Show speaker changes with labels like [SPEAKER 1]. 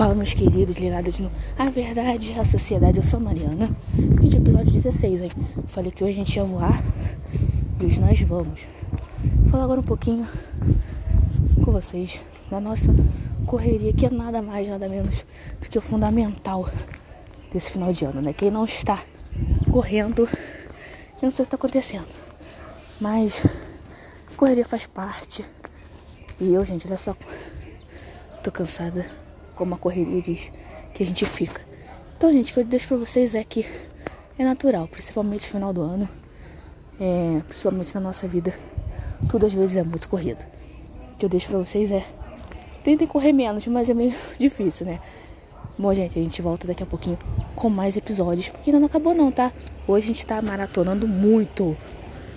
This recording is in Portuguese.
[SPEAKER 1] Fala, meus queridos, ligados no A Verdade, a Sociedade. Eu sou a Mariana. Vídeo episódio 16, hein? Falei que hoje a gente ia voar e hoje nós vamos. Falar agora um pouquinho com vocês da nossa correria, que é nada mais, nada menos do que o fundamental desse final de ano, né? Quem não está correndo, eu não sei o que está acontecendo. Mas correria faz parte. E eu, gente, olha só. Tô cansada como a correria diz que a gente fica. Então, gente, o que eu deixo pra vocês é que é natural, principalmente no final do ano, é, principalmente na nossa vida, tudo às vezes é muito corrido. O que eu deixo pra vocês é tentem correr menos, mas é meio difícil, né? Bom, gente, a gente volta daqui a pouquinho com mais episódios, porque ainda não acabou não, tá? Hoje a gente tá maratonando muito,